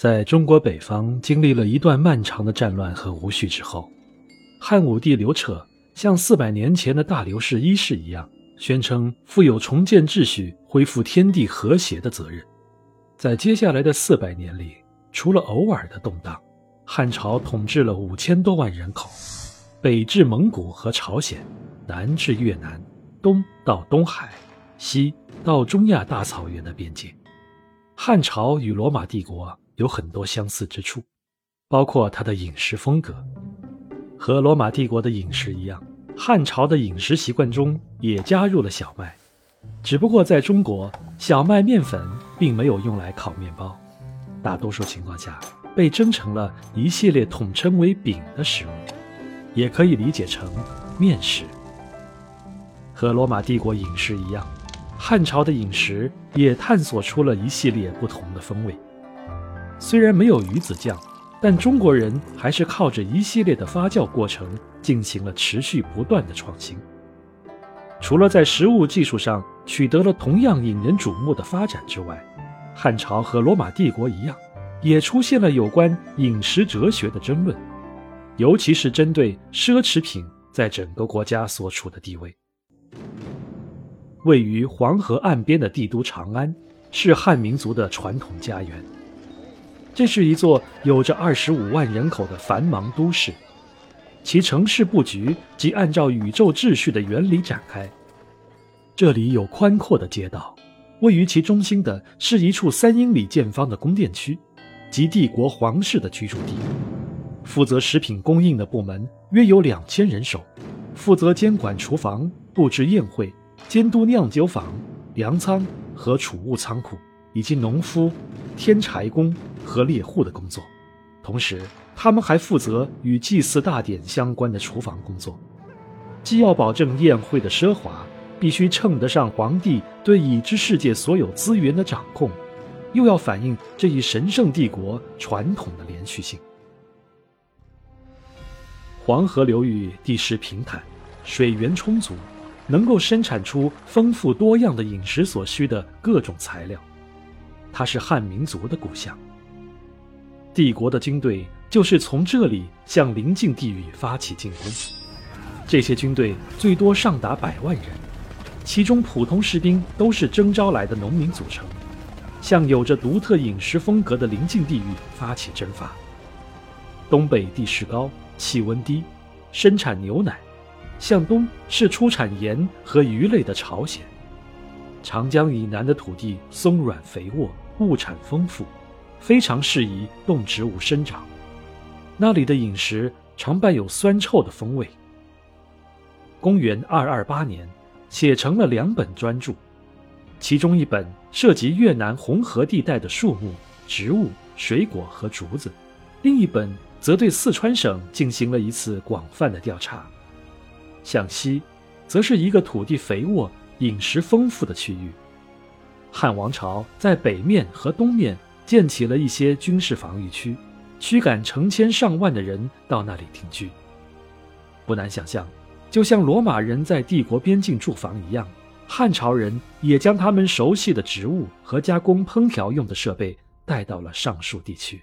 在中国北方经历了一段漫长的战乱和无序之后，汉武帝刘彻像四百年前的大刘氏一世一样，宣称负有重建秩序、恢复天地和谐的责任。在接下来的四百年里，除了偶尔的动荡，汉朝统治了五千多万人口，北至蒙古和朝鲜，南至越南，东到东海，西到中亚大草原的边界。汉朝与罗马帝国。有很多相似之处，包括它的饮食风格，和罗马帝国的饮食一样，汉朝的饮食习惯中也加入了小麦，只不过在中国，小麦面粉并没有用来烤面包，大多数情况下被蒸成了一系列统称为饼的食物，也可以理解成面食。和罗马帝国饮食一样，汉朝的饮食也探索出了一系列不同的风味。虽然没有鱼子酱，但中国人还是靠着一系列的发酵过程进行了持续不断的创新。除了在食物技术上取得了同样引人瞩目的发展之外，汉朝和罗马帝国一样，也出现了有关饮食哲学的争论，尤其是针对奢侈品在整个国家所处的地位。位于黄河岸边的帝都长安，是汉民族的传统家园。这是一座有着二十五万人口的繁忙都市，其城市布局即按照宇宙秩序的原理展开。这里有宽阔的街道，位于其中心的是一处三英里见方的宫殿区，即帝国皇室的居住地。负责食品供应的部门约有两千人手，负责监管厨房、布置宴会、监督酿酒坊、粮仓和储物仓库。以及农夫、天柴工和猎户的工作，同时他们还负责与祭祀大典相关的厨房工作。既要保证宴会的奢华，必须称得上皇帝对已知世界所有资源的掌控，又要反映这一神圣帝国传统的连续性。黄河流域地势平坦，水源充足，能够生产出丰富多样的饮食所需的各种材料。它是汉民族的故乡。帝国的军队就是从这里向邻近地域发起进攻。这些军队最多上达百万人，其中普通士兵都是征召来的农民组成，向有着独特饮食风格的邻近地域发起征伐。东北地势高，气温低，生产牛奶；向东是出产盐和鱼类的朝鲜。长江以南的土地松软肥沃，物产丰富，非常适宜动植物生长。那里的饮食常伴有酸臭的风味。公元二二八年，写成了两本专著，其中一本涉及越南红河地带的树木、植物、水果和竹子，另一本则对四川省进行了一次广泛的调查。向西，则是一个土地肥沃。饮食丰富的区域，汉王朝在北面和东面建起了一些军事防御区，驱赶成千上万的人到那里定居。不难想象，就像罗马人在帝国边境驻防一样，汉朝人也将他们熟悉的植物和加工烹调用的设备带到了上述地区。